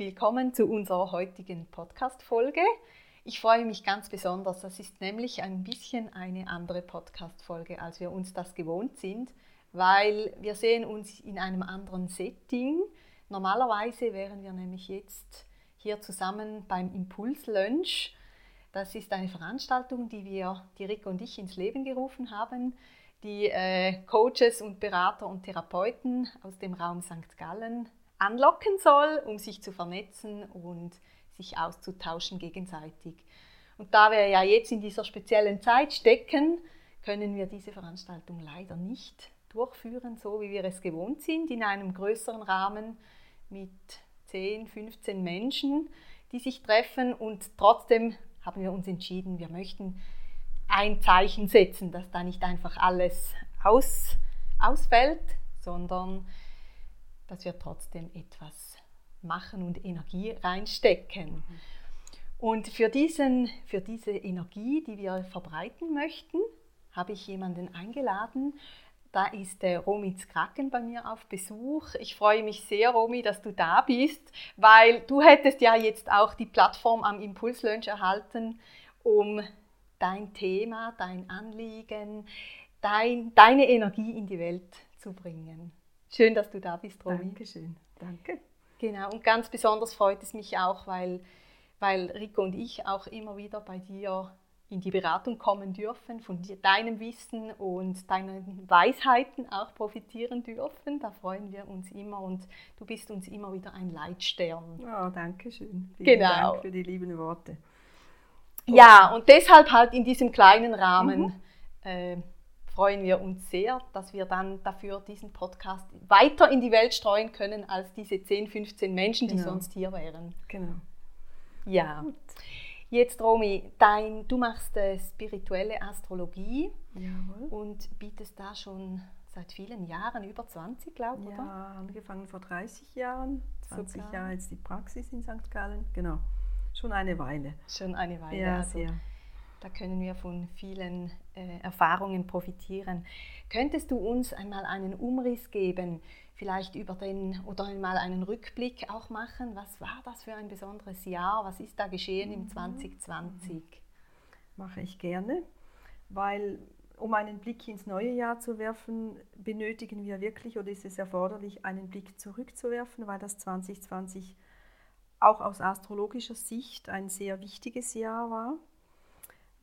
Willkommen zu unserer heutigen Podcast-Folge. Ich freue mich ganz besonders. Das ist nämlich ein bisschen eine andere Podcast-Folge, als wir uns das gewohnt sind, weil wir sehen uns in einem anderen Setting. Normalerweise wären wir nämlich jetzt hier zusammen beim Impuls-Lunch. Das ist eine Veranstaltung, die wir, die Rick und ich, ins Leben gerufen haben, die äh, Coaches und Berater und Therapeuten aus dem Raum St. Gallen anlocken soll, um sich zu vernetzen und sich auszutauschen gegenseitig. Und da wir ja jetzt in dieser speziellen Zeit stecken, können wir diese Veranstaltung leider nicht durchführen, so wie wir es gewohnt sind, in einem größeren Rahmen mit 10, 15 Menschen, die sich treffen. Und trotzdem haben wir uns entschieden, wir möchten ein Zeichen setzen, dass da nicht einfach alles aus, ausfällt, sondern dass wir trotzdem etwas machen und Energie reinstecken. Und für, diesen, für diese Energie, die wir verbreiten möchten, habe ich jemanden eingeladen. Da ist der Romy Kraken bei mir auf Besuch. Ich freue mich sehr, Romy, dass du da bist, weil du hättest ja jetzt auch die Plattform am Impuls Lunch erhalten, um dein Thema, dein Anliegen, dein, deine Energie in die Welt zu bringen. Schön, dass du da bist, Romy. Dankeschön. Danke. Genau, und ganz besonders freut es mich auch, weil, weil Rico und ich auch immer wieder bei dir in die Beratung kommen dürfen, von deinem Wissen und deinen Weisheiten auch profitieren dürfen. Da freuen wir uns immer und du bist uns immer wieder ein Leitstern. Oh, danke schön. Vielen genau. Dank für die lieben Worte. Ja, und deshalb halt in diesem kleinen Rahmen. Mhm. Äh, freuen wir uns sehr, dass wir dann dafür diesen Podcast weiter in die Welt streuen können als diese 10, 15 Menschen, die genau. sonst hier wären. Genau. Ja. Gut. Jetzt, Romy, dein, du machst äh, spirituelle Astrologie Jawohl. und bietest da schon seit vielen Jahren, über 20, glaube ich, ja, oder? angefangen vor 30 Jahren, 20 Sogar. Jahre jetzt die Praxis in St. Gallen, genau. Schon eine Weile. Schon eine Weile. Ja, also, sehr. Da können wir von vielen äh, Erfahrungen profitieren. Könntest du uns einmal einen Umriss geben, vielleicht über den oder einmal einen Rückblick auch machen? Was war das für ein besonderes Jahr? Was ist da geschehen im 2020? Mhm. Mache ich gerne, weil um einen Blick ins neue Jahr zu werfen, benötigen wir wirklich oder ist es erforderlich, einen Blick zurückzuwerfen, weil das 2020 auch aus astrologischer Sicht ein sehr wichtiges Jahr war.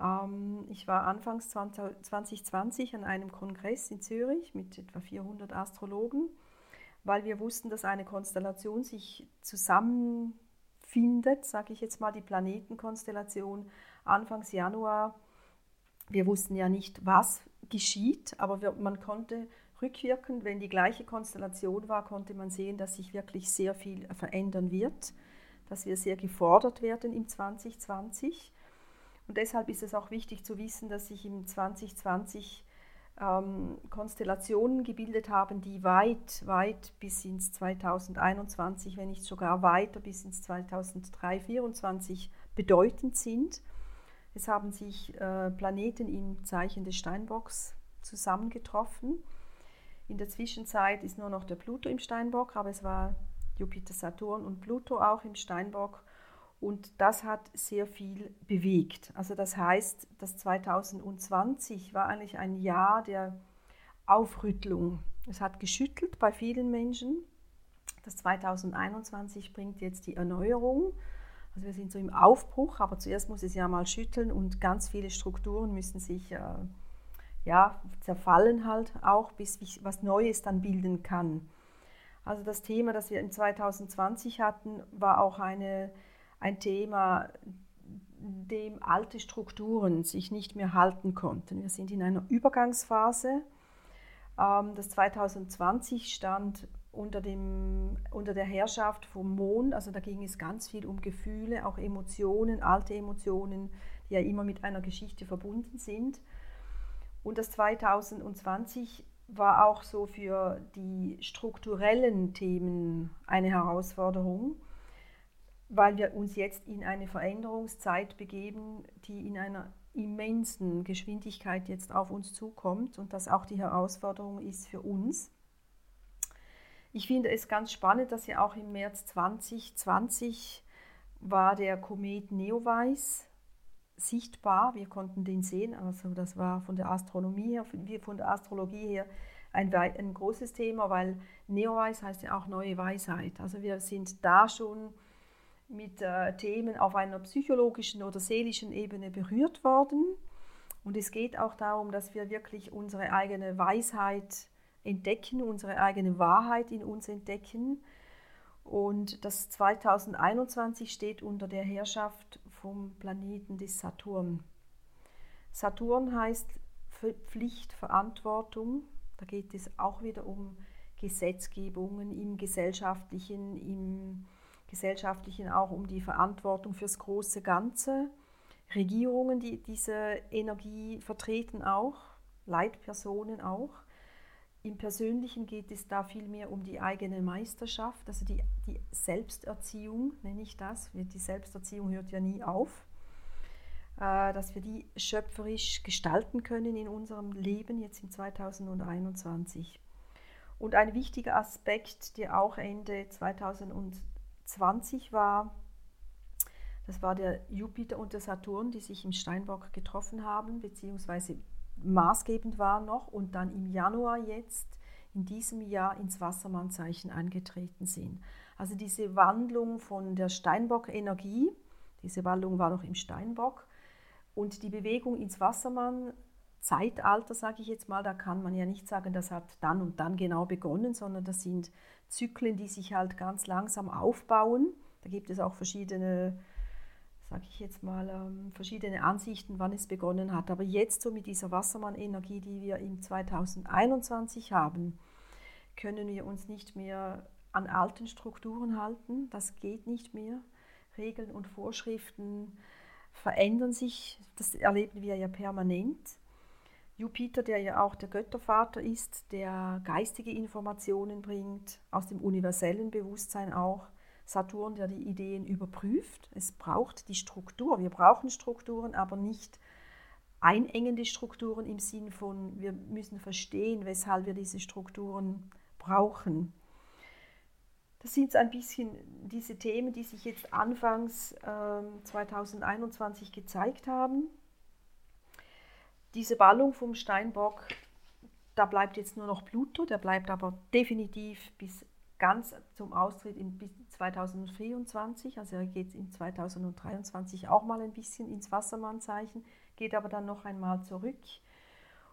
Ähm, ich war anfangs 2020 an einem Kongress in Zürich mit etwa 400 Astrologen, weil wir wussten, dass eine Konstellation sich zusammenfindet, sage ich jetzt mal die Planetenkonstellation Anfangs Januar. Wir wussten ja nicht, was geschieht, aber wir, man konnte rückwirkend, wenn die gleiche Konstellation war, konnte man sehen, dass sich wirklich sehr viel verändern wird, dass wir sehr gefordert werden im 2020 und deshalb ist es auch wichtig zu wissen, dass sich im 2020 ähm, Konstellationen gebildet haben, die weit, weit bis ins 2021, wenn nicht sogar weiter bis ins 2003, 2024 bedeutend sind. Es haben sich äh, Planeten im Zeichen des Steinbocks zusammengetroffen. In der Zwischenzeit ist nur noch der Pluto im Steinbock, aber es war Jupiter, Saturn und Pluto auch im Steinbock. Und das hat sehr viel bewegt. Also das heißt, das 2020 war eigentlich ein Jahr der Aufrüttelung. Es hat geschüttelt bei vielen Menschen. Das 2021 bringt jetzt die Erneuerung. Also wir sind so im Aufbruch, aber zuerst muss es ja mal schütteln und ganz viele Strukturen müssen sich äh, ja, zerfallen halt auch, bis was Neues dann bilden kann. Also das Thema, das wir in 2020 hatten, war auch eine ein Thema, dem alte Strukturen sich nicht mehr halten konnten. Wir sind in einer Übergangsphase. Ähm, das 2020 stand unter, dem, unter der Herrschaft vom Mond, also da ging es ganz viel um Gefühle, auch Emotionen, alte Emotionen, die ja immer mit einer Geschichte verbunden sind. Und das 2020 war auch so für die strukturellen Themen eine Herausforderung, weil wir uns jetzt in eine Veränderungszeit begeben, die in einer immensen Geschwindigkeit jetzt auf uns zukommt und das auch die Herausforderung ist für uns. Ich finde es ganz spannend, dass ja auch im März 2020 war der Komet Neowise sichtbar. Wir konnten den sehen. Also das war von der Astronomie her, von der Astrologie her ein, ein großes Thema, weil Neowise heißt ja auch neue Weisheit. Also wir sind da schon mit äh, Themen auf einer psychologischen oder seelischen Ebene berührt worden. Und es geht auch darum, dass wir wirklich unsere eigene Weisheit entdecken, unsere eigene Wahrheit in uns entdecken. Und das 2021 steht unter der Herrschaft vom Planeten des Saturn. Saturn heißt Pflicht, Verantwortung. Da geht es auch wieder um Gesetzgebungen im gesellschaftlichen, im Gesellschaftlichen auch um die Verantwortung fürs große Ganze. Regierungen, die diese Energie vertreten auch, Leitpersonen auch. Im Persönlichen geht es da vielmehr um die eigene Meisterschaft, also die, die Selbsterziehung, nenne ich das. Die Selbsterziehung hört ja nie auf. Äh, dass wir die schöpferisch gestalten können in unserem Leben jetzt im 2021. Und ein wichtiger Aspekt, der auch Ende 2020 20 war, das war der Jupiter und der Saturn, die sich im Steinbock getroffen haben, beziehungsweise maßgebend waren noch und dann im Januar jetzt in diesem Jahr ins Wassermannzeichen eingetreten sind. Also diese Wandlung von der Steinbock-Energie, diese Wandlung war noch im Steinbock, und die Bewegung ins Wassermann Zeitalter, sage ich jetzt mal, da kann man ja nicht sagen, das hat dann und dann genau begonnen, sondern das sind Zyklen, die sich halt ganz langsam aufbauen. Da gibt es auch verschiedene, sage ich jetzt mal, ähm, verschiedene Ansichten, wann es begonnen hat. Aber jetzt so mit dieser Wassermann-Energie, die wir im 2021 haben, können wir uns nicht mehr an alten Strukturen halten. Das geht nicht mehr. Regeln und Vorschriften verändern sich. Das erleben wir ja permanent. Jupiter, der ja auch der Göttervater ist, der geistige Informationen bringt, aus dem universellen Bewusstsein auch. Saturn, der die Ideen überprüft. Es braucht die Struktur. Wir brauchen Strukturen, aber nicht einengende Strukturen im Sinn von, wir müssen verstehen, weshalb wir diese Strukturen brauchen. Das sind ein bisschen diese Themen, die sich jetzt anfangs äh, 2021 gezeigt haben diese Ballung vom Steinbock, da bleibt jetzt nur noch Pluto, der bleibt aber definitiv bis ganz zum Austritt in bis 2024, also er geht in 2023 auch mal ein bisschen ins Wassermannzeichen, geht aber dann noch einmal zurück.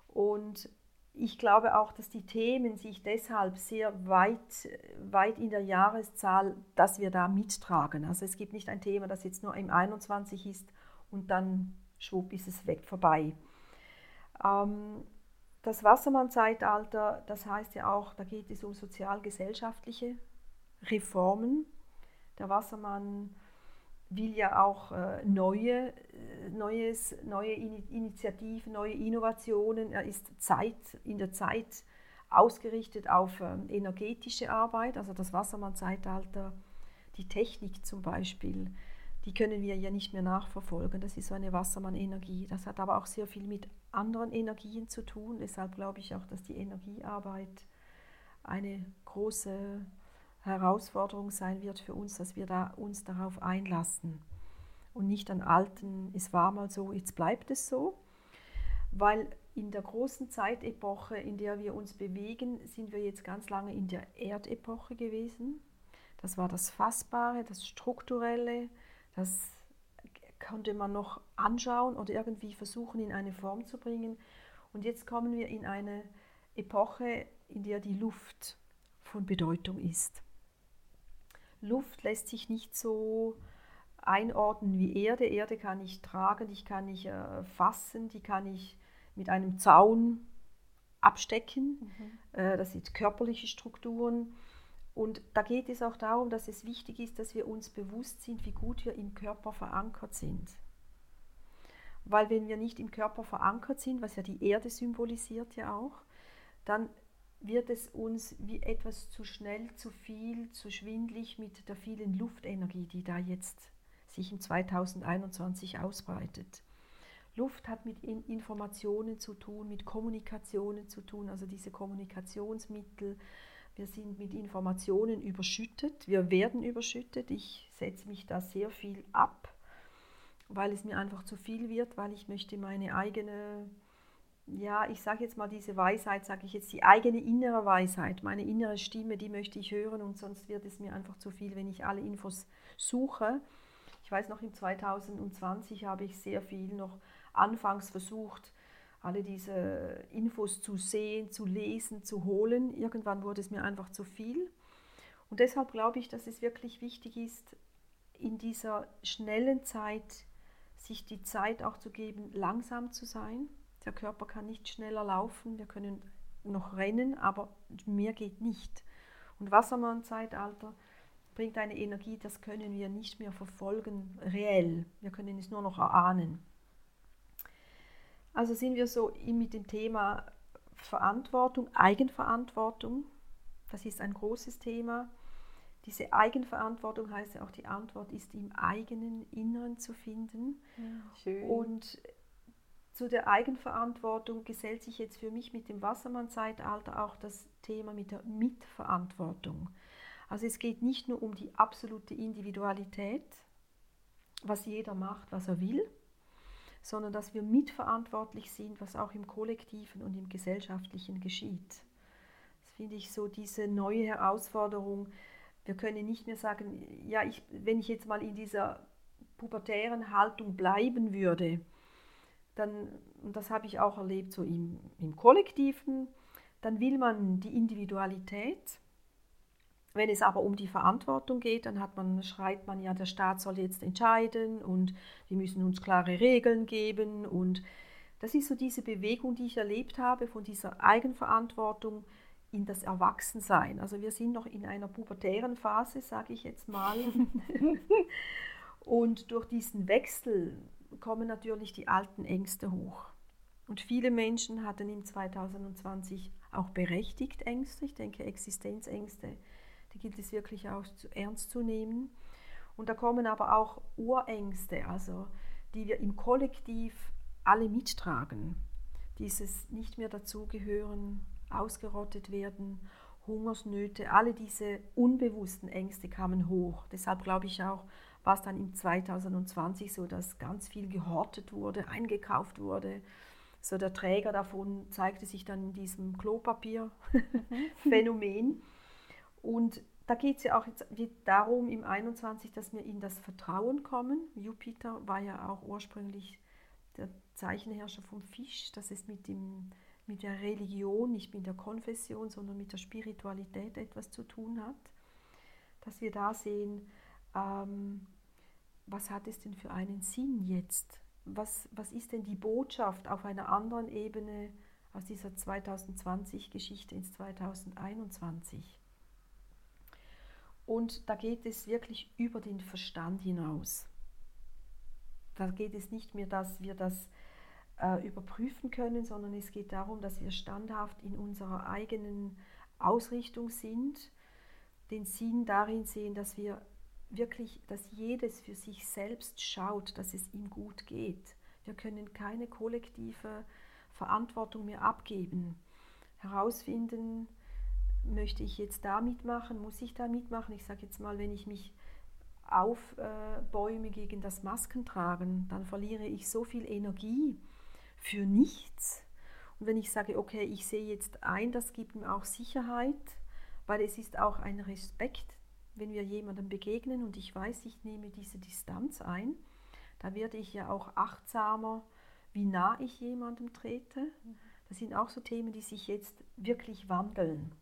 Und ich glaube auch, dass die Themen sich deshalb sehr weit, weit in der Jahreszahl, dass wir da mittragen. Also es gibt nicht ein Thema, das jetzt nur im 21 ist und dann schwupp ist es weg vorbei. Ähm, das Wassermann-Zeitalter, das heißt ja auch, da geht es um sozial-gesellschaftliche Reformen. Der Wassermann will ja auch äh, neue, äh, neues, neue Initiativen, neue Innovationen. Er ist Zeit, in der Zeit ausgerichtet auf ähm, energetische Arbeit, also das Wassermann-Zeitalter, die Technik zum Beispiel die können wir ja nicht mehr nachverfolgen. Das ist so eine Wassermann-Energie. Das hat aber auch sehr viel mit anderen Energien zu tun. Deshalb glaube ich auch, dass die Energiearbeit eine große Herausforderung sein wird für uns, dass wir da uns darauf einlassen und nicht an alten, es war mal so, jetzt bleibt es so, weil in der großen Zeitepoche, in der wir uns bewegen, sind wir jetzt ganz lange in der Erdepoche gewesen. Das war das Fassbare, das Strukturelle, das konnte man noch anschauen oder irgendwie versuchen in eine Form zu bringen. Und jetzt kommen wir in eine Epoche, in der die Luft von Bedeutung ist. Luft lässt sich nicht so einordnen wie Erde. Erde kann ich tragen, die kann ich äh, fassen, die kann ich mit einem Zaun abstecken. Mhm. Äh, das sind körperliche Strukturen. Und da geht es auch darum, dass es wichtig ist, dass wir uns bewusst sind, wie gut wir im Körper verankert sind. Weil wenn wir nicht im Körper verankert sind, was ja die Erde symbolisiert ja auch, dann wird es uns wie etwas zu schnell, zu viel, zu schwindlig mit der vielen Luftenergie, die da jetzt sich im 2021 ausbreitet. Luft hat mit Informationen zu tun, mit Kommunikationen zu tun, also diese Kommunikationsmittel. Wir sind mit Informationen überschüttet, wir werden überschüttet. Ich setze mich da sehr viel ab, weil es mir einfach zu viel wird, weil ich möchte meine eigene, ja, ich sage jetzt mal diese Weisheit, sage ich jetzt die eigene innere Weisheit, meine innere Stimme, die möchte ich hören und sonst wird es mir einfach zu viel, wenn ich alle Infos suche. Ich weiß noch, im 2020 habe ich sehr viel noch anfangs versucht, alle diese Infos zu sehen, zu lesen, zu holen. Irgendwann wurde es mir einfach zu viel. Und deshalb glaube ich, dass es wirklich wichtig ist, in dieser schnellen Zeit sich die Zeit auch zu geben, langsam zu sein. Der Körper kann nicht schneller laufen, wir können noch rennen, aber mehr geht nicht. Und Wassermann-Zeitalter bringt eine Energie, das können wir nicht mehr verfolgen, reell. Wir können es nur noch erahnen. Also sind wir so mit dem Thema Verantwortung, Eigenverantwortung. Das ist ein großes Thema. Diese Eigenverantwortung heißt ja auch, die Antwort ist im eigenen Inneren zu finden. Ja, Und zu der Eigenverantwortung gesellt sich jetzt für mich mit dem Wassermann-Zeitalter auch das Thema mit der Mitverantwortung. Also es geht nicht nur um die absolute Individualität, was jeder macht, was er will, sondern dass wir mitverantwortlich sind, was auch im Kollektiven und im Gesellschaftlichen geschieht. Das finde ich so diese neue Herausforderung. Wir können nicht mehr sagen, ja, ich, wenn ich jetzt mal in dieser pubertären Haltung bleiben würde, dann, und das habe ich auch erlebt so im, im Kollektiven, dann will man die Individualität, wenn es aber um die Verantwortung geht, dann hat man, schreit man ja, der Staat soll jetzt entscheiden und wir müssen uns klare Regeln geben. Und das ist so diese Bewegung, die ich erlebt habe, von dieser Eigenverantwortung in das Erwachsensein. Also wir sind noch in einer pubertären Phase, sage ich jetzt mal. und durch diesen Wechsel kommen natürlich die alten Ängste hoch. Und viele Menschen hatten im 2020 auch berechtigt Ängste, ich denke Existenzängste die gilt es wirklich auch zu, ernst zu nehmen. Und da kommen aber auch Urängste, also die wir im Kollektiv alle mittragen. Dieses nicht mehr dazugehören, ausgerottet werden, Hungersnöte, alle diese unbewussten Ängste kamen hoch. Deshalb glaube ich auch, war es dann im 2020 so, dass ganz viel gehortet wurde, eingekauft wurde. So der Träger davon zeigte sich dann in diesem Klopapier-Phänomen. Und da geht es ja auch jetzt darum im 21, dass wir in das Vertrauen kommen. Jupiter war ja auch ursprünglich der Zeichenherrscher vom Fisch, dass es mit, dem, mit der Religion, nicht mit der Konfession, sondern mit der Spiritualität etwas zu tun hat. Dass wir da sehen, ähm, was hat es denn für einen Sinn jetzt? Was, was ist denn die Botschaft auf einer anderen Ebene aus dieser 2020-Geschichte ins 2021? Und da geht es wirklich über den Verstand hinaus. Da geht es nicht mehr, dass wir das äh, überprüfen können, sondern es geht darum, dass wir standhaft in unserer eigenen Ausrichtung sind, den Sinn darin sehen, dass wir wirklich, dass jedes für sich selbst schaut, dass es ihm gut geht. Wir können keine kollektive Verantwortung mehr abgeben. Herausfinden, möchte ich jetzt da mitmachen, muss ich da mitmachen? Ich sage jetzt mal, wenn ich mich aufbäume gegen das Maskentragen, dann verliere ich so viel Energie für nichts. Und wenn ich sage, okay, ich sehe jetzt ein, das gibt mir auch Sicherheit, weil es ist auch ein Respekt, wenn wir jemandem begegnen und ich weiß, ich nehme diese Distanz ein, da werde ich ja auch achtsamer, wie nah ich jemandem trete. Mhm. Das sind auch so Themen, die sich jetzt wirklich wandeln.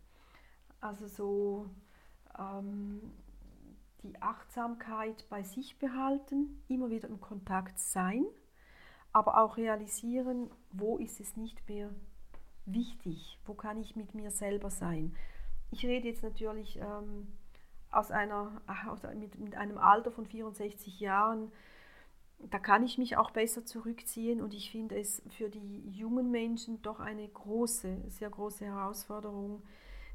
Also so ähm, die Achtsamkeit bei sich behalten, immer wieder im Kontakt sein, aber auch realisieren, wo ist es nicht mehr wichtig? Wo kann ich mit mir selber sein? Ich rede jetzt natürlich ähm, aus einer, aus, mit, mit einem Alter von 64 Jahren. Da kann ich mich auch besser zurückziehen und ich finde es für die jungen Menschen doch eine große, sehr große Herausforderung,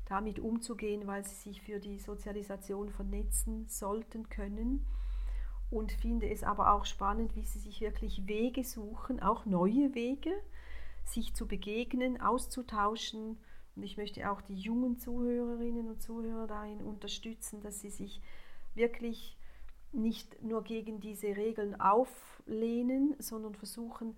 damit umzugehen, weil sie sich für die Sozialisation vernetzen sollten können. Und finde es aber auch spannend, wie sie sich wirklich Wege suchen, auch neue Wege, sich zu begegnen, auszutauschen. Und ich möchte auch die jungen Zuhörerinnen und Zuhörer darin unterstützen, dass sie sich wirklich nicht nur gegen diese Regeln auflehnen, sondern versuchen,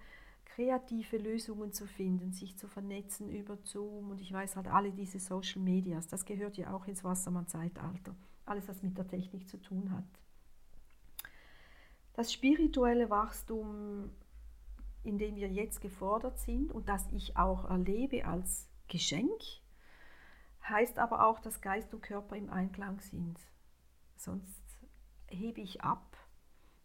kreative Lösungen zu finden, sich zu vernetzen über Zoom und ich weiß halt alle diese Social Medias, das gehört ja auch ins Wassermann-Zeitalter, alles was mit der Technik zu tun hat. Das spirituelle Wachstum, in dem wir jetzt gefordert sind und das ich auch erlebe als Geschenk, heißt aber auch, dass Geist und Körper im Einklang sind. Sonst hebe ich ab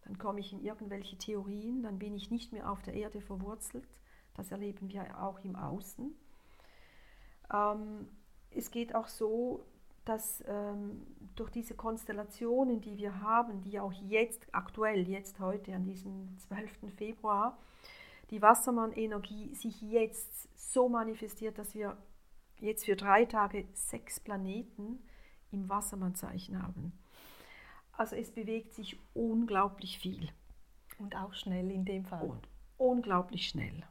dann komme ich in irgendwelche Theorien, dann bin ich nicht mehr auf der Erde verwurzelt. Das erleben wir auch im Außen. Ähm, es geht auch so, dass ähm, durch diese Konstellationen, die wir haben, die auch jetzt aktuell, jetzt heute an diesem 12. Februar, die Wassermann-Energie sich jetzt so manifestiert, dass wir jetzt für drei Tage sechs Planeten im Wassermann-Zeichen haben. Also es bewegt sich unglaublich viel. Und auch schnell in dem Fall. Und unglaublich schnell.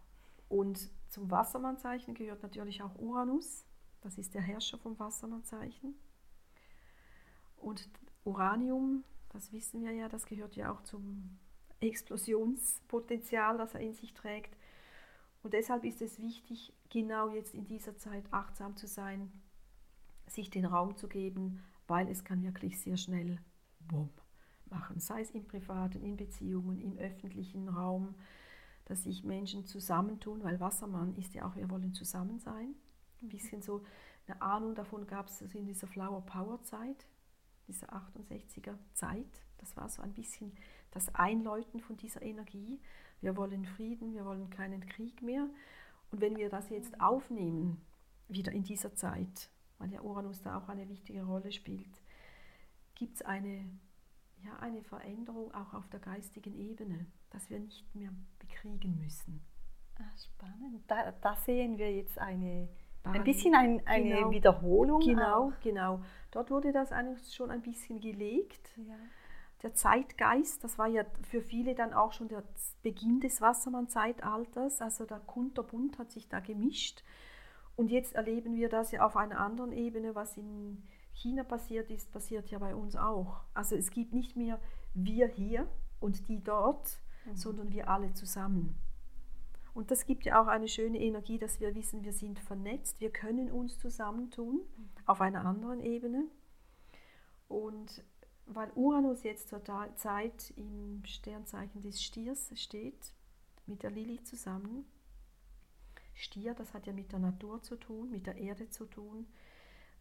Und zum Wassermannzeichen gehört natürlich auch Uranus. Das ist der Herrscher vom Wassermannzeichen. Und Uranium, das wissen wir ja, das gehört ja auch zum Explosionspotenzial, das er in sich trägt. Und deshalb ist es wichtig, genau jetzt in dieser Zeit achtsam zu sein, sich den Raum zu geben, weil es kann wirklich sehr schnell Bumm machen, sei es im privaten, in Beziehungen, im öffentlichen Raum, dass sich Menschen zusammentun, weil Wassermann ist ja auch, wir wollen zusammen sein. Ein bisschen so eine Ahnung davon gab es in dieser Flower Power Zeit, dieser 68er Zeit. Das war so ein bisschen das Einläuten von dieser Energie. Wir wollen Frieden, wir wollen keinen Krieg mehr. Und wenn wir das jetzt aufnehmen, wieder in dieser Zeit, weil der Uranus da auch eine wichtige Rolle spielt, gibt es eine, ja, eine Veränderung auch auf der geistigen Ebene, dass wir nicht mehr bekriegen müssen. Ah, spannend. Da, da sehen wir jetzt eine, ein bisschen ein, eine genau, Wiederholung. Genau, auch. genau. Dort wurde das eigentlich schon ein bisschen gelegt. Ja. Der Zeitgeist, das war ja für viele dann auch schon der Beginn des Wassermann-Zeitalters. Also der Kunterbund hat sich da gemischt. Und jetzt erleben wir das ja auf einer anderen Ebene, was in China passiert ist, passiert ja bei uns auch. Also es gibt nicht mehr wir hier und die dort, mhm. sondern wir alle zusammen. Und das gibt ja auch eine schöne Energie, dass wir wissen, wir sind vernetzt, wir können uns zusammentun mhm. auf einer anderen Ebene. Und weil Uranus jetzt zur Zeit im Sternzeichen des Stiers steht, mit der Lilith zusammen, Stier, das hat ja mit der Natur zu tun, mit der Erde zu tun,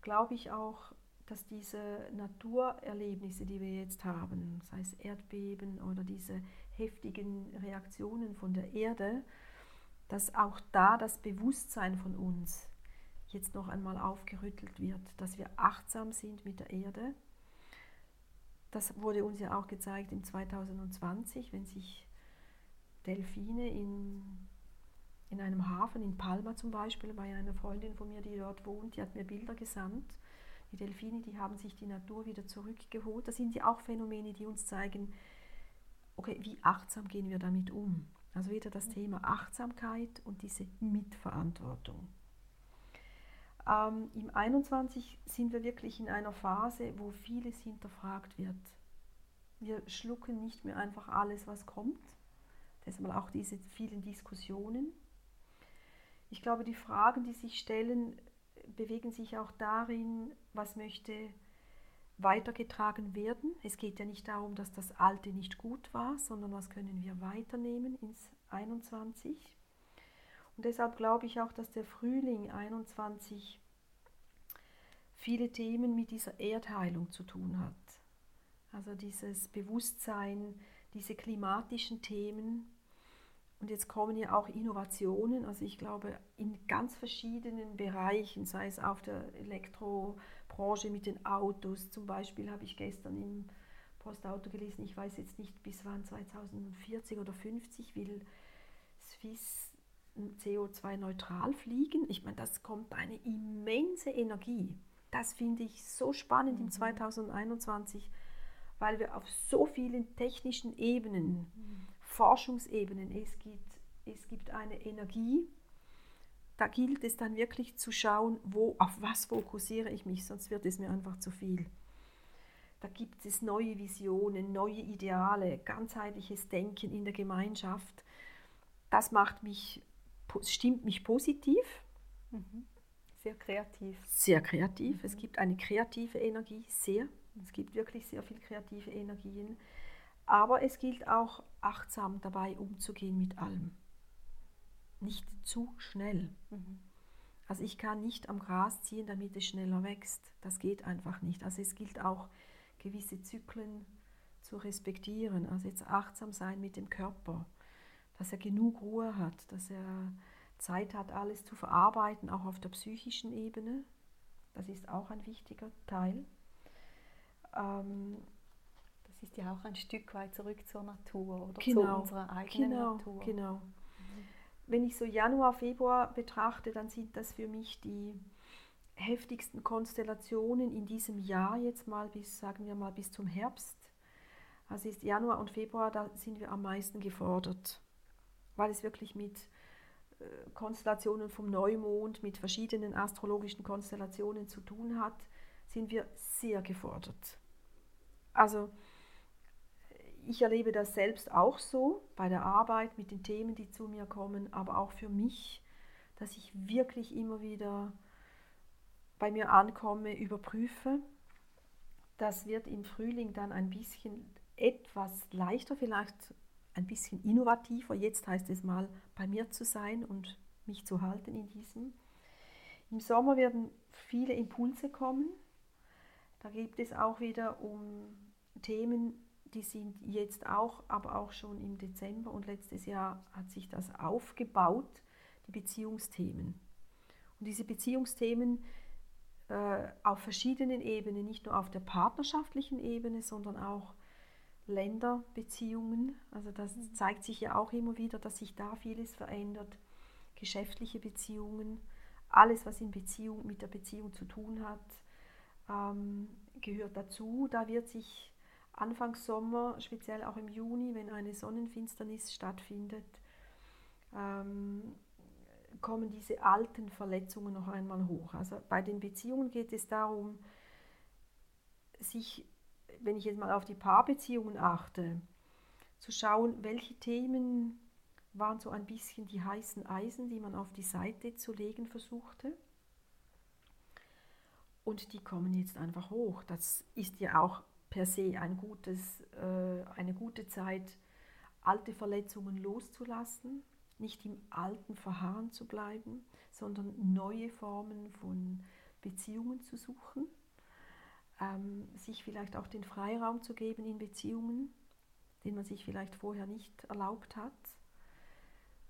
glaube ich auch, dass diese Naturerlebnisse, die wir jetzt haben, sei es Erdbeben oder diese heftigen Reaktionen von der Erde, dass auch da das Bewusstsein von uns jetzt noch einmal aufgerüttelt wird, dass wir achtsam sind mit der Erde. Das wurde uns ja auch gezeigt im 2020, wenn sich Delfine in, in einem Hafen in Palma zum Beispiel, bei einer Freundin von mir, die dort wohnt, die hat mir Bilder gesandt, die Delfine, die haben sich die Natur wieder zurückgeholt. Das sind ja auch Phänomene, die uns zeigen, okay, wie achtsam gehen wir damit um. Also wieder das Thema Achtsamkeit und diese Mitverantwortung. Ähm, Im 21 sind wir wirklich in einer Phase, wo vieles hinterfragt wird. Wir schlucken nicht mehr einfach alles, was kommt. Deshalb auch diese vielen Diskussionen. Ich glaube, die Fragen, die sich stellen, bewegen sich auch darin, was möchte weitergetragen werden. Es geht ja nicht darum, dass das Alte nicht gut war, sondern was können wir weiternehmen ins 21. Und deshalb glaube ich auch, dass der Frühling 21 viele Themen mit dieser Erdheilung zu tun hat. Also dieses Bewusstsein, diese klimatischen Themen. Und jetzt kommen ja auch Innovationen, also ich glaube in ganz verschiedenen Bereichen, sei es auf der Elektrobranche mit den Autos, zum Beispiel habe ich gestern im Postauto gelesen, ich weiß jetzt nicht bis wann, 2040 oder 50 will Swiss CO2-neutral fliegen. Ich meine, das kommt eine immense Energie. Das finde ich so spannend mhm. im 2021, weil wir auf so vielen technischen Ebenen, mhm. Forschungsebenen, es gibt, es gibt eine Energie, da gilt es dann wirklich zu schauen, wo, auf was fokussiere ich mich, sonst wird es mir einfach zu viel. Da gibt es neue Visionen, neue Ideale, ganzheitliches Denken in der Gemeinschaft. Das macht mich, stimmt mich positiv. Mhm. Sehr kreativ. Sehr kreativ. Mhm. Es gibt eine kreative Energie, sehr. Es gibt wirklich sehr viel kreative Energien. Aber es gilt auch achtsam dabei umzugehen mit allem. Nicht zu schnell. Mhm. Also ich kann nicht am Gras ziehen, damit es schneller wächst. Das geht einfach nicht. Also es gilt auch gewisse Zyklen zu respektieren. Also jetzt achtsam sein mit dem Körper, dass er genug Ruhe hat, dass er Zeit hat, alles zu verarbeiten, auch auf der psychischen Ebene. Das ist auch ein wichtiger Teil. Ähm, ist ja auch ein Stück weit zurück zur Natur oder genau, zu unserer eigenen genau, Natur. Genau. Mhm. Wenn ich so Januar, Februar betrachte, dann sind das für mich die heftigsten Konstellationen in diesem Jahr jetzt mal bis, sagen wir mal, bis zum Herbst. Also ist Januar und Februar, da sind wir am meisten gefordert, weil es wirklich mit äh, Konstellationen vom Neumond, mit verschiedenen astrologischen Konstellationen zu tun hat, sind wir sehr gefordert. Also ich erlebe das selbst auch so bei der Arbeit mit den Themen, die zu mir kommen, aber auch für mich, dass ich wirklich immer wieder bei mir ankomme, überprüfe. Das wird im Frühling dann ein bisschen etwas leichter, vielleicht ein bisschen innovativer. Jetzt heißt es mal, bei mir zu sein und mich zu halten in diesem. Im Sommer werden viele Impulse kommen. Da gibt es auch wieder um Themen, die sind jetzt auch, aber auch schon im Dezember und letztes Jahr hat sich das aufgebaut, die Beziehungsthemen. Und diese Beziehungsthemen äh, auf verschiedenen Ebenen, nicht nur auf der partnerschaftlichen Ebene, sondern auch Länderbeziehungen. Also das mhm. zeigt sich ja auch immer wieder, dass sich da vieles verändert. Geschäftliche Beziehungen, alles, was in Beziehung mit der Beziehung zu tun hat, ähm, gehört dazu. Da wird sich Anfang Sommer, speziell auch im Juni, wenn eine Sonnenfinsternis stattfindet, ähm, kommen diese alten Verletzungen noch einmal hoch. Also bei den Beziehungen geht es darum, sich, wenn ich jetzt mal auf die Paarbeziehungen achte, zu schauen, welche Themen waren so ein bisschen die heißen Eisen, die man auf die Seite zu legen versuchte. Und die kommen jetzt einfach hoch. Das ist ja auch per se ein gutes, äh, eine gute Zeit, alte Verletzungen loszulassen, nicht im Alten verharren zu bleiben, sondern neue Formen von Beziehungen zu suchen, ähm, sich vielleicht auch den Freiraum zu geben in Beziehungen, den man sich vielleicht vorher nicht erlaubt hat.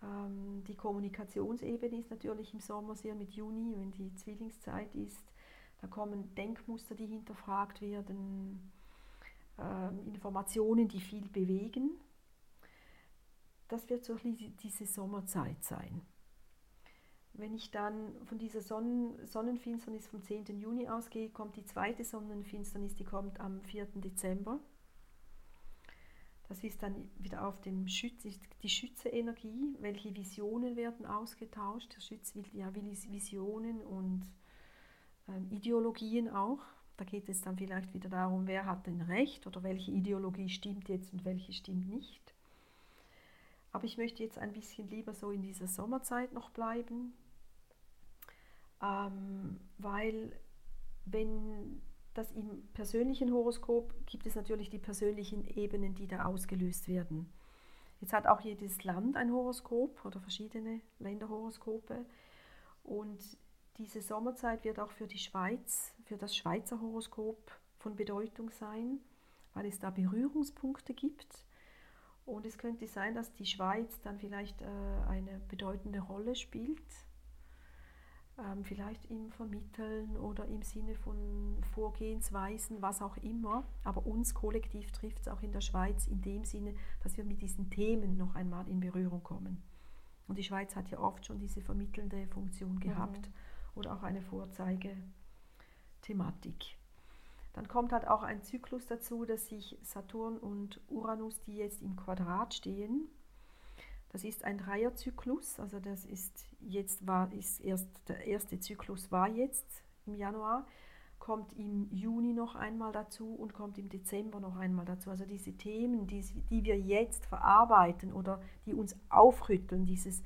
Ähm, die Kommunikationsebene ist natürlich im Sommer sehr mit Juni, wenn die Zwillingszeit ist. Da kommen Denkmuster, die hinterfragt werden, Informationen, die viel bewegen das wird so diese Sommerzeit sein. Wenn ich dann von dieser Sonnen Sonnenfinsternis vom 10. Juni ausgehe, kommt die zweite Sonnenfinsternis, die kommt am 4. Dezember. Das ist dann wieder auf dem Schütz, die Schütze-Energie. Welche Visionen werden ausgetauscht? Der Schütz will ja Visionen und ähm, Ideologien auch. Da geht es dann vielleicht wieder darum, wer hat denn Recht oder welche Ideologie stimmt jetzt und welche stimmt nicht. Aber ich möchte jetzt ein bisschen lieber so in dieser Sommerzeit noch bleiben, ähm, weil wenn das im persönlichen Horoskop gibt es natürlich die persönlichen Ebenen, die da ausgelöst werden. Jetzt hat auch jedes Land ein Horoskop oder verschiedene Länderhoroskope. Und diese Sommerzeit wird auch für die Schweiz, für das Schweizer Horoskop von Bedeutung sein, weil es da Berührungspunkte gibt Und es könnte sein, dass die Schweiz dann vielleicht äh, eine bedeutende Rolle spielt, ähm, vielleicht im Vermitteln oder im Sinne von Vorgehensweisen, was auch immer. Aber uns kollektiv trifft es auch in der Schweiz in dem Sinne, dass wir mit diesen Themen noch einmal in Berührung kommen. Und die Schweiz hat ja oft schon diese vermittelnde Funktion gehabt mhm. Oder auch eine Vorzeigethematik. Dann kommt halt auch ein Zyklus dazu, dass sich Saturn und Uranus, die jetzt im Quadrat stehen, das ist ein Dreierzyklus, also das ist jetzt war ist erst der erste Zyklus war jetzt im Januar, kommt im Juni noch einmal dazu und kommt im Dezember noch einmal dazu. Also diese Themen, die, die wir jetzt verarbeiten oder die uns aufrütteln, dieses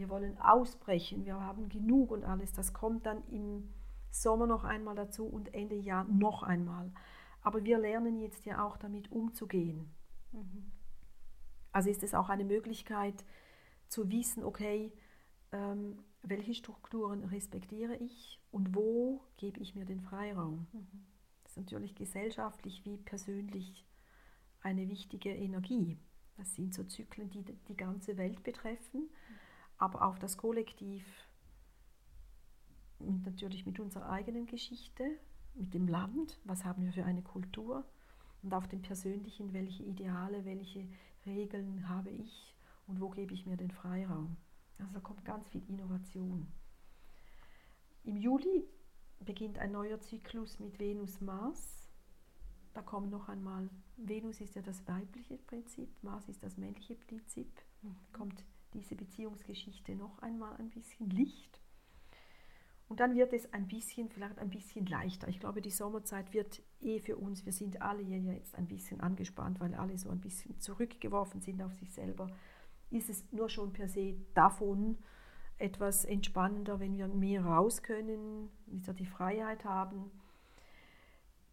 wir wollen ausbrechen, wir haben genug und alles, das kommt dann im Sommer noch einmal dazu und Ende Jahr noch einmal. Aber wir lernen jetzt ja auch damit umzugehen. Mhm. Also ist es auch eine Möglichkeit zu wissen, okay, ähm, welche Strukturen respektiere ich und wo gebe ich mir den Freiraum. Mhm. Das ist natürlich gesellschaftlich wie persönlich eine wichtige Energie. Das sind so Zyklen, die die ganze Welt betreffen, mhm. Aber auch das Kollektiv mit, natürlich mit unserer eigenen Geschichte, mit dem Land, was haben wir für eine Kultur und auf dem Persönlichen, welche Ideale, welche Regeln habe ich und wo gebe ich mir den Freiraum. Also da kommt ganz viel Innovation. Im Juli beginnt ein neuer Zyklus mit Venus-Mars. Da kommt noch einmal, Venus ist ja das weibliche Prinzip, Mars ist das männliche Prinzip. Mhm. Kommt diese Beziehungsgeschichte noch einmal ein bisschen Licht. Und dann wird es ein bisschen, vielleicht ein bisschen leichter. Ich glaube, die Sommerzeit wird eh für uns, wir sind alle hier jetzt ein bisschen angespannt, weil alle so ein bisschen zurückgeworfen sind auf sich selber. Ist es nur schon per se davon etwas entspannender, wenn wir mehr raus können, wieder die Freiheit haben,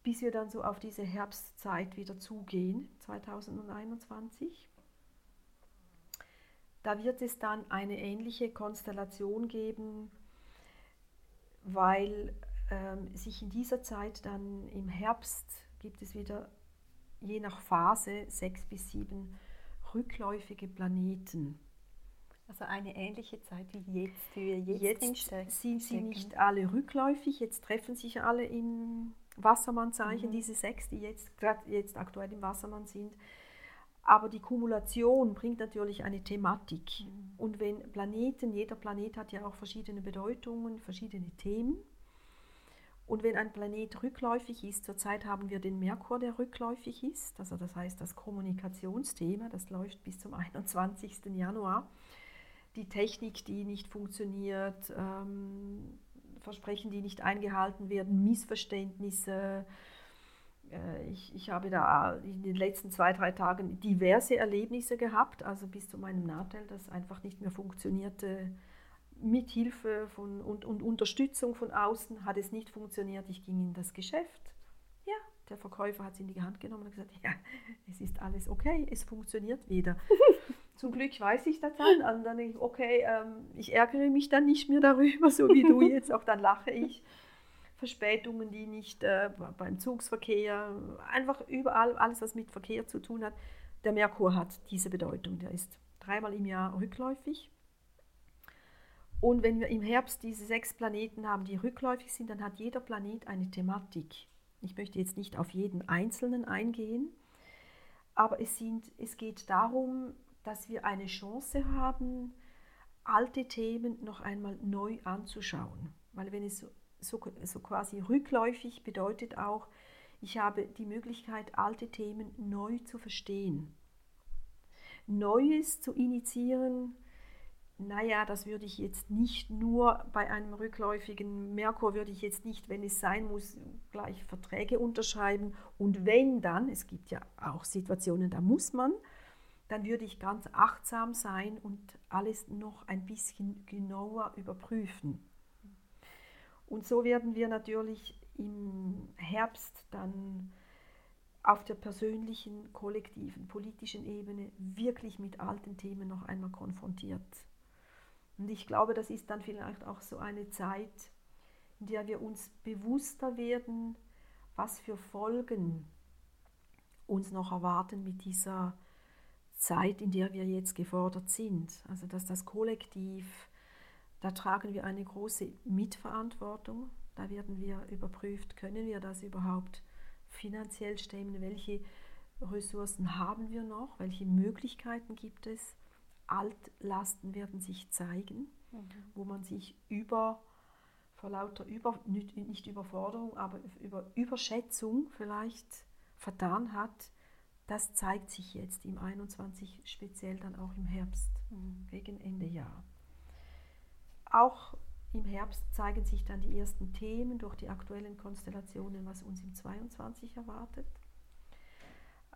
bis wir dann so auf diese Herbstzeit wieder zugehen, 2021. Da wird es dann eine ähnliche Konstellation geben, weil ähm, sich in dieser Zeit dann im Herbst gibt es wieder je nach Phase sechs bis sieben rückläufige Planeten. Also eine ähnliche Zeit wie jetzt, wie wir jetzt, jetzt sind sie nicht alle rückläufig, jetzt treffen sich alle im Wassermannzeichen, mhm. diese sechs, die jetzt, jetzt aktuell im Wassermann sind. Aber die Kumulation bringt natürlich eine Thematik. Mhm. Und wenn Planeten, jeder Planet hat ja auch verschiedene Bedeutungen, verschiedene Themen. Und wenn ein Planet rückläufig ist, zurzeit haben wir den Merkur, der rückläufig ist, also das heißt das Kommunikationsthema, das läuft bis zum 21. Januar. Die Technik, die nicht funktioniert, ähm, Versprechen, die nicht eingehalten werden, Missverständnisse, ich, ich habe da in den letzten zwei, drei Tagen diverse Erlebnisse gehabt, also bis zu meinem Nachteil, dass einfach nicht mehr funktionierte. Mit Hilfe von, und, und Unterstützung von außen hat es nicht funktioniert. Ich ging in das Geschäft. Ja, der Verkäufer hat es in die Hand genommen und gesagt, ja, es ist alles okay, es funktioniert wieder. Zum Glück weiß ich das dann. Und dann denke ich, okay, ähm, ich ärgere mich dann nicht mehr darüber, so wie du jetzt, auch dann lache ich. Verspätungen, die nicht äh, beim Zugsverkehr, einfach überall, alles, was mit Verkehr zu tun hat. Der Merkur hat diese Bedeutung. Der ist dreimal im Jahr rückläufig. Und wenn wir im Herbst diese sechs Planeten haben, die rückläufig sind, dann hat jeder Planet eine Thematik. Ich möchte jetzt nicht auf jeden einzelnen eingehen, aber es, sind, es geht darum, dass wir eine Chance haben, alte Themen noch einmal neu anzuschauen. Weil wenn es so, so quasi rückläufig bedeutet auch, ich habe die Möglichkeit, alte Themen neu zu verstehen. Neues zu initiieren, naja, das würde ich jetzt nicht nur bei einem rückläufigen Merkur, würde ich jetzt nicht, wenn es sein muss, gleich Verträge unterschreiben. Und wenn dann, es gibt ja auch Situationen, da muss man, dann würde ich ganz achtsam sein und alles noch ein bisschen genauer überprüfen. Und so werden wir natürlich im Herbst dann auf der persönlichen, kollektiven, politischen Ebene wirklich mit alten Themen noch einmal konfrontiert. Und ich glaube, das ist dann vielleicht auch so eine Zeit, in der wir uns bewusster werden, was für Folgen uns noch erwarten mit dieser Zeit, in der wir jetzt gefordert sind. Also dass das Kollektiv, da tragen wir eine große Mitverantwortung. Da werden wir überprüft, können wir das überhaupt finanziell stemmen, welche Ressourcen haben wir noch, welche Möglichkeiten gibt es. Altlasten werden sich zeigen, mhm. wo man sich über, vor lauter über, nicht, Überforderung, aber über Überschätzung vielleicht vertan hat. Das zeigt sich jetzt im 21, speziell dann auch im Herbst, mhm. gegen Ende Jahr. Auch im Herbst zeigen sich dann die ersten Themen durch die aktuellen Konstellationen, was uns im 22 erwartet.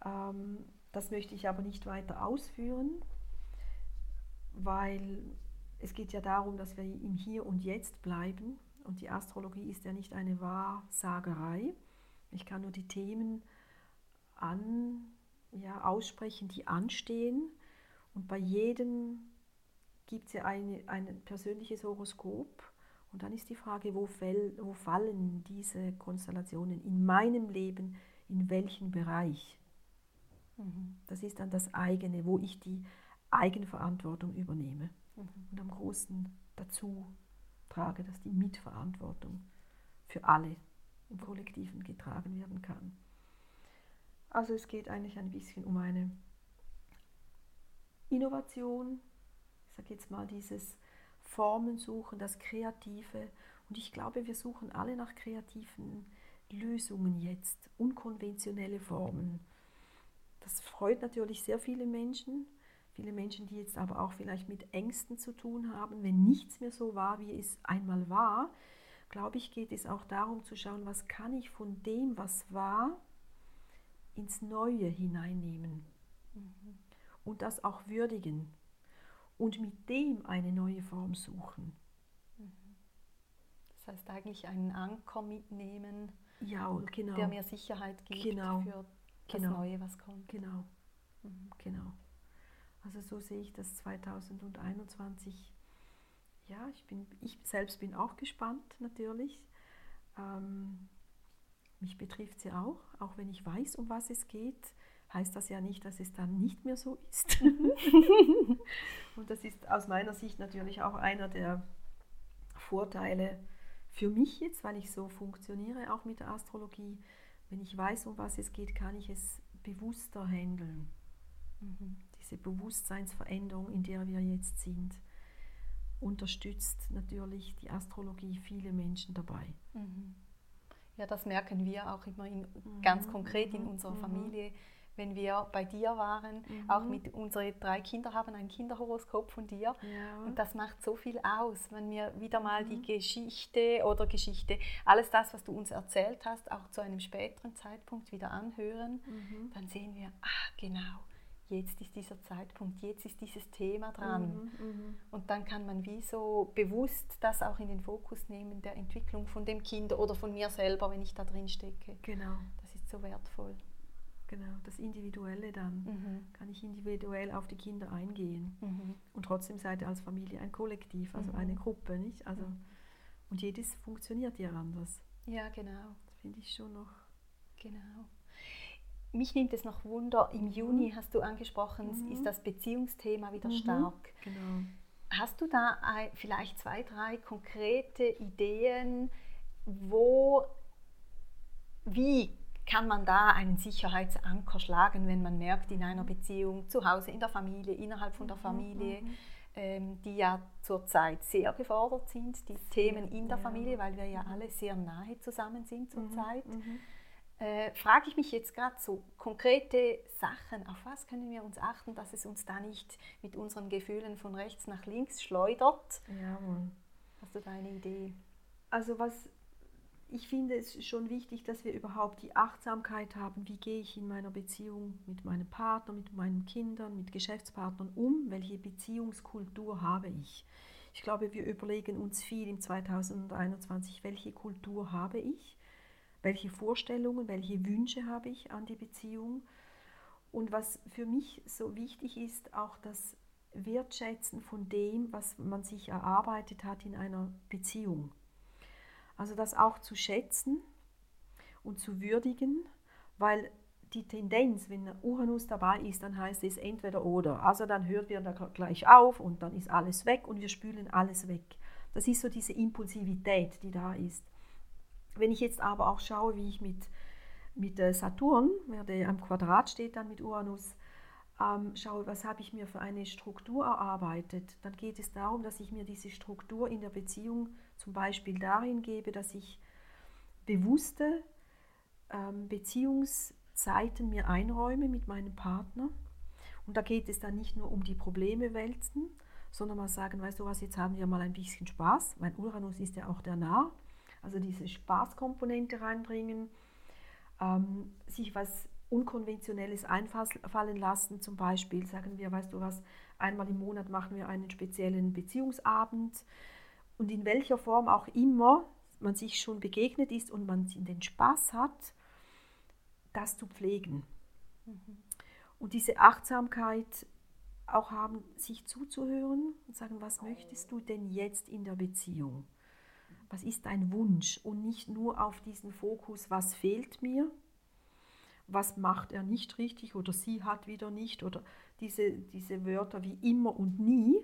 Ähm, das möchte ich aber nicht weiter ausführen, weil es geht ja darum, dass wir im Hier und Jetzt bleiben. Und die Astrologie ist ja nicht eine Wahrsagerei. Ich kann nur die Themen an, ja, aussprechen, die anstehen. Und bei jedem gibt es ja eine, ein persönliches Horoskop. Und dann ist die Frage, wo, fäll, wo fallen diese Konstellationen in meinem Leben, in welchen Bereich? Mhm. Das ist dann das eigene, wo ich die Eigenverantwortung übernehme mhm. und am großen dazu trage, dass die Mitverantwortung für alle im Kollektiven getragen werden kann. Also es geht eigentlich ein bisschen um eine Innovation, ich sage jetzt mal dieses Formen suchen, das Kreative. Und ich glaube, wir suchen alle nach kreativen Lösungen jetzt, unkonventionelle Formen. Das freut natürlich sehr viele Menschen, viele Menschen, die jetzt aber auch vielleicht mit Ängsten zu tun haben, wenn nichts mehr so war, wie es einmal war. Glaube ich, geht es auch darum zu schauen, was kann ich von dem, was war, ins Neue hineinnehmen mhm. und das auch würdigen und mit dem eine neue Form suchen. Das heißt eigentlich einen Anker mitnehmen, ja, genau. der mir Sicherheit gibt genau. für das genau. Neue, was kommt. Genau. Mhm. genau. Also so sehe ich das 2021. Ja, ich, bin, ich selbst bin auch gespannt natürlich. Ähm, mich betrifft sie auch, auch wenn ich weiß, um was es geht heißt das ja nicht, dass es dann nicht mehr so ist. und das ist aus meiner Sicht natürlich auch einer der Vorteile für mich jetzt, weil ich so funktioniere, auch mit der Astrologie. Wenn ich weiß, um was es geht, kann ich es bewusster handeln. Mhm. Diese Bewusstseinsveränderung, in der wir jetzt sind, unterstützt natürlich die Astrologie viele Menschen dabei. Mhm. Ja, das merken wir auch immer in, ganz mhm. konkret in unserer mhm. Familie wenn wir bei dir waren, mhm. auch mit unsere drei Kinder haben ein Kinderhoroskop von dir ja. und das macht so viel aus, wenn wir wieder mal mhm. die Geschichte oder Geschichte, alles das, was du uns erzählt hast, auch zu einem späteren Zeitpunkt wieder anhören, mhm. dann sehen wir, ah genau, jetzt ist dieser Zeitpunkt, jetzt ist dieses Thema dran. Mhm, mhm, und dann kann man wie so bewusst das auch in den Fokus nehmen, der Entwicklung von dem Kind oder von mir selber, wenn ich da drin stecke. Genau. Das ist so wertvoll. Genau, das Individuelle dann. Mhm. Kann ich individuell auf die Kinder eingehen. Mhm. Und trotzdem seid ihr als Familie ein Kollektiv, also mhm. eine Gruppe, nicht? Also, mhm. Und jedes funktioniert ja anders. Ja, genau. Das finde ich schon noch. Genau. Mich nimmt es noch Wunder, im mhm. Juni hast du angesprochen, ist mhm. das Beziehungsthema wieder stark. Genau. Hast du da vielleicht zwei, drei konkrete Ideen, wo, wie kann man da einen Sicherheitsanker schlagen, wenn man merkt, in einer Beziehung, zu Hause, in der Familie, innerhalb von der mhm, Familie, mhm. ähm, die ja zurzeit sehr gefordert sind, die Themen in der Familie, weil wir ja alle sehr nahe zusammen sind zurzeit. Mhm, äh, frage ich mich jetzt gerade so konkrete Sachen, auf was können wir uns achten, dass es uns da nicht mit unseren Gefühlen von rechts nach links schleudert? Jawohl. Hast du da eine Idee? Also was ich finde es schon wichtig, dass wir überhaupt die Achtsamkeit haben, wie gehe ich in meiner Beziehung mit meinem Partner, mit meinen Kindern, mit Geschäftspartnern um, welche Beziehungskultur habe ich. Ich glaube, wir überlegen uns viel im 2021, welche Kultur habe ich, welche Vorstellungen, welche Wünsche habe ich an die Beziehung. Und was für mich so wichtig ist, auch das Wertschätzen von dem, was man sich erarbeitet hat in einer Beziehung. Also das auch zu schätzen und zu würdigen, weil die Tendenz, wenn Uranus dabei ist, dann heißt es entweder oder. Also dann hört wir da gleich auf und dann ist alles weg und wir spülen alles weg. Das ist so diese Impulsivität, die da ist. Wenn ich jetzt aber auch schaue, wie ich mit, mit äh, Saturn, der am Quadrat steht dann mit Uranus, ähm, schaue, was habe ich mir für eine Struktur erarbeitet, dann geht es darum, dass ich mir diese Struktur in der Beziehung zum Beispiel darin gebe, dass ich bewusste ähm, Beziehungszeiten mir einräume mit meinem Partner. Und da geht es dann nicht nur um die Probleme wälzen, sondern mal sagen, weißt du was, jetzt haben wir mal ein bisschen Spaß. Mein Uranus ist ja auch der Narr. Also diese Spaßkomponente reinbringen, ähm, sich was Unkonventionelles einfallen lassen. Zum Beispiel sagen wir, weißt du was, einmal im Monat machen wir einen speziellen Beziehungsabend. Und in welcher Form auch immer man sich schon begegnet ist und man den Spaß hat, das zu pflegen. Mhm. Und diese Achtsamkeit auch haben, sich zuzuhören und sagen, was möchtest du denn jetzt in der Beziehung? Was ist dein Wunsch? Und nicht nur auf diesen Fokus, was fehlt mir, was macht er nicht richtig oder sie hat wieder nicht oder diese, diese Wörter wie immer und nie,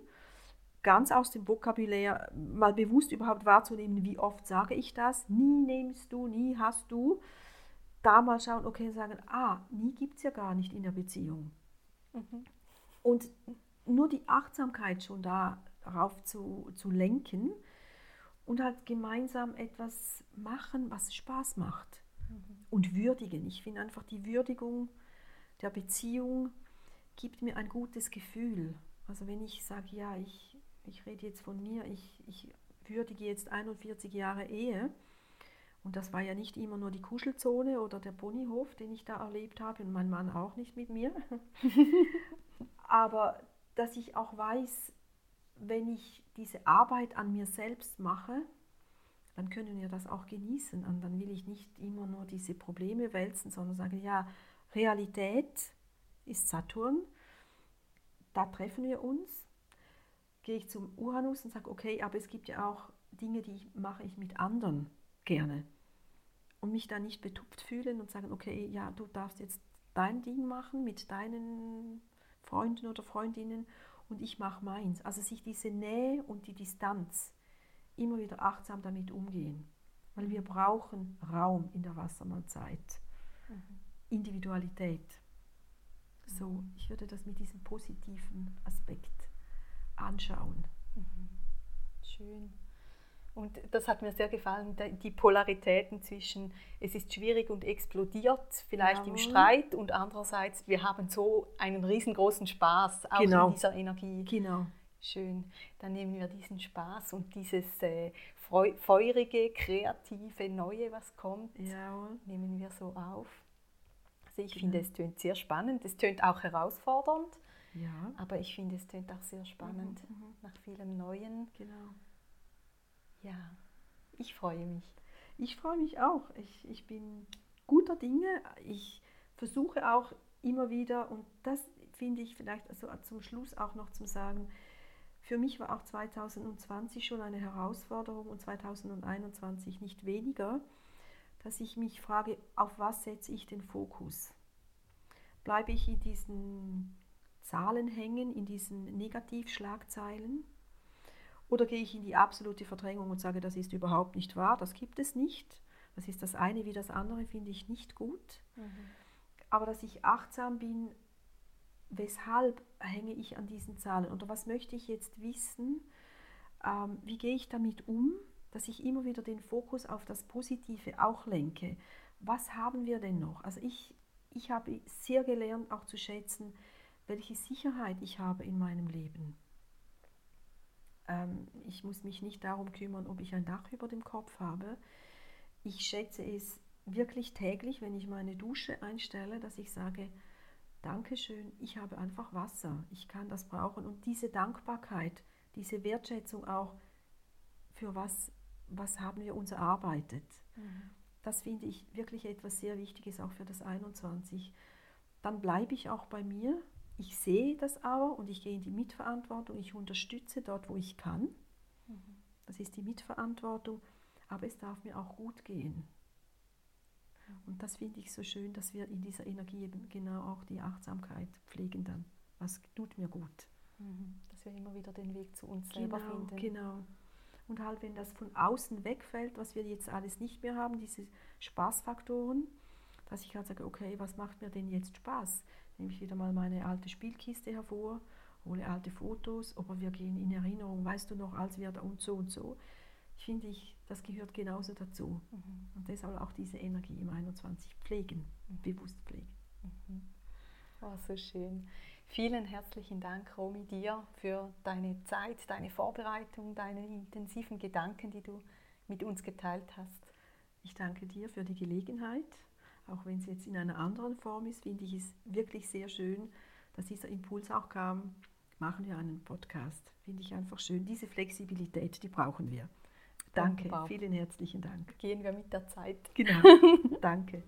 ganz aus dem Vokabulär mal bewusst überhaupt wahrzunehmen, wie oft sage ich das, nie nimmst du, nie hast du, da mal schauen, okay, sagen, ah, nie gibt es ja gar nicht in der Beziehung. Mhm. Und nur die Achtsamkeit schon darauf zu, zu lenken und halt gemeinsam etwas machen, was Spaß macht mhm. und würdigen. Ich finde einfach die Würdigung der Beziehung gibt mir ein gutes Gefühl. Also wenn ich sage, ja, ich, ich rede jetzt von mir, ich, ich würdige jetzt 41 Jahre Ehe, und das war ja nicht immer nur die Kuschelzone oder der Ponyhof, den ich da erlebt habe, und mein Mann auch nicht mit mir. Aber dass ich auch weiß, wenn ich diese Arbeit an mir selbst mache, dann können wir das auch genießen. Und dann will ich nicht immer nur diese Probleme wälzen, sondern sagen, ja, Realität ist Saturn, da treffen wir uns. Gehe ich zum Uranus und sage, okay, aber es gibt ja auch Dinge, die ich, mache ich mit anderen gerne. Und mich da nicht betupft fühlen und sagen, okay, ja, du darfst jetzt dein Ding machen mit deinen Freunden oder Freundinnen und ich mache meins. Also sich diese Nähe und die Distanz immer wieder achtsam damit umgehen. Weil wir brauchen Raum in der Wassermannzeit. Mhm. Individualität. So, mhm. ich würde das mit diesem positiven Aspekt anschauen. Mhm. Schön. Und das hat mir sehr gefallen, die Polaritäten zwischen, es ist schwierig und explodiert, vielleicht ja. im Streit, und andererseits, wir haben so einen riesengroßen Spaß auch genau. in dieser Energie. Genau. Schön. Dann nehmen wir diesen Spaß und dieses äh, feurige, kreative, neue, was kommt, ja. nehmen wir so auf. Also ich genau. finde, es tönt sehr spannend. Es tönt auch herausfordernd. Ja. Aber ich finde, es tönt auch sehr spannend mhm, mhm. nach vielem Neuen. Genau. Ja, ich freue mich. Ich freue mich auch. Ich, ich bin guter Dinge. Ich versuche auch immer wieder, und das finde ich vielleicht also zum Schluss auch noch zu sagen, für mich war auch 2020 schon eine Herausforderung und 2021 nicht weniger, dass ich mich frage, auf was setze ich den Fokus? Bleibe ich in diesen Zahlen hängen, in diesen Negativschlagzeilen? Oder gehe ich in die absolute Verdrängung und sage, das ist überhaupt nicht wahr, das gibt es nicht. Das ist das eine wie das andere, finde ich nicht gut. Mhm. Aber dass ich achtsam bin, weshalb hänge ich an diesen Zahlen oder was möchte ich jetzt wissen, ähm, wie gehe ich damit um, dass ich immer wieder den Fokus auf das Positive auch lenke. Was haben wir denn noch? Also ich, ich habe sehr gelernt auch zu schätzen, welche Sicherheit ich habe in meinem Leben. Ähm, ich muss mich nicht darum kümmern, ob ich ein Dach über dem Kopf habe. Ich schätze es wirklich täglich, wenn ich meine Dusche einstelle, dass ich sage, Dankeschön, ich habe einfach Wasser, ich kann das brauchen. Und diese Dankbarkeit, diese Wertschätzung auch, für was, was haben wir uns erarbeitet. Mhm. Das finde ich wirklich etwas sehr Wichtiges auch für das 21. Dann bleibe ich auch bei mir, ich sehe das aber und ich gehe in die Mitverantwortung, ich unterstütze dort, wo ich kann. Mhm. Das ist die Mitverantwortung, aber es darf mir auch gut gehen. Und das finde ich so schön, dass wir in dieser Energie eben genau auch die Achtsamkeit pflegen dann. Was tut mir gut. Mhm. Dass wir immer wieder den Weg zu uns Genau, selber finden. genau. Und halt, wenn das von außen wegfällt, was wir jetzt alles nicht mehr haben, diese Spaßfaktoren, dass ich halt sage, okay, was macht mir denn jetzt Spaß? Nehme ich wieder mal meine alte Spielkiste hervor, hole alte Fotos, aber wir gehen in Erinnerung, weißt du noch, als wir da und so und so. Ich finde, ich, das gehört genauso dazu. Mhm. Und deshalb auch diese Energie im 21 pflegen, bewusst pflegen. Oh, so schön. Vielen herzlichen Dank, Romy, dir für deine Zeit, deine Vorbereitung, deine intensiven Gedanken, die du mit uns geteilt hast. Ich danke dir für die Gelegenheit. Auch wenn es jetzt in einer anderen Form ist, finde ich es wirklich sehr schön, dass dieser Impuls auch kam. Machen wir einen Podcast. Finde ich einfach schön. Diese Flexibilität, die brauchen wir. Danke, Wunderbar. vielen herzlichen Dank. Gehen wir mit der Zeit. Genau, danke.